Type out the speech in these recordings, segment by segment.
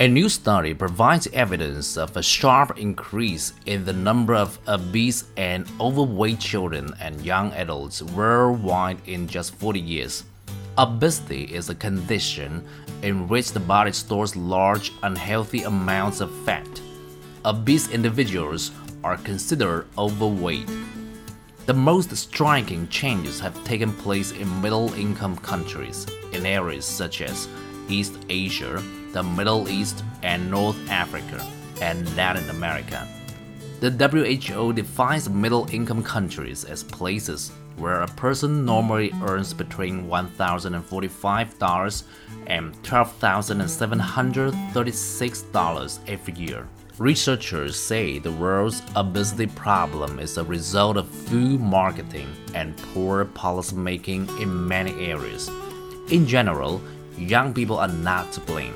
A new study provides evidence of a sharp increase in the number of obese and overweight children and young adults worldwide in just 40 years. Obesity is a condition in which the body stores large, unhealthy amounts of fat. Obese individuals are considered overweight. The most striking changes have taken place in middle income countries, in areas such as East Asia, the Middle East, and North Africa, and Latin America. The WHO defines middle income countries as places where a person normally earns between $1,045 and $12,736 every year. Researchers say the world's obesity problem is a result of food marketing and poor policymaking in many areas. In general, young people are not to blame.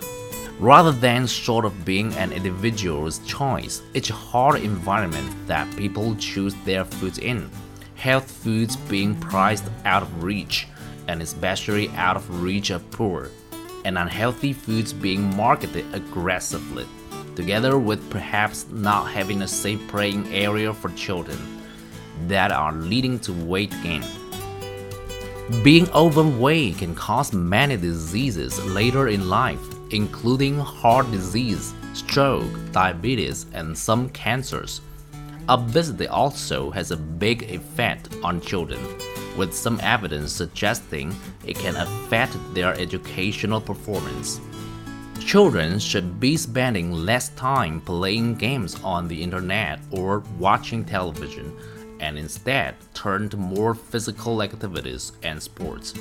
Rather than sort of being an individual's choice, it's a hard environment that people choose their foods in. Health foods being priced out of reach, and especially out of reach of poor, and unhealthy foods being marketed aggressively, together with perhaps not having a safe playing area for children, that are leading to weight gain. Being overweight can cause many diseases later in life, including heart disease, stroke, diabetes, and some cancers. Obesity also has a big effect on children, with some evidence suggesting it can affect their educational performance. Children should be spending less time playing games on the internet or watching television and instead turn to more physical activities and sports.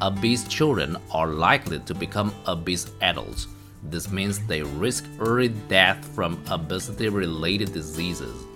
Obese children are likely to become obese adults. This means they risk early death from obesity related diseases.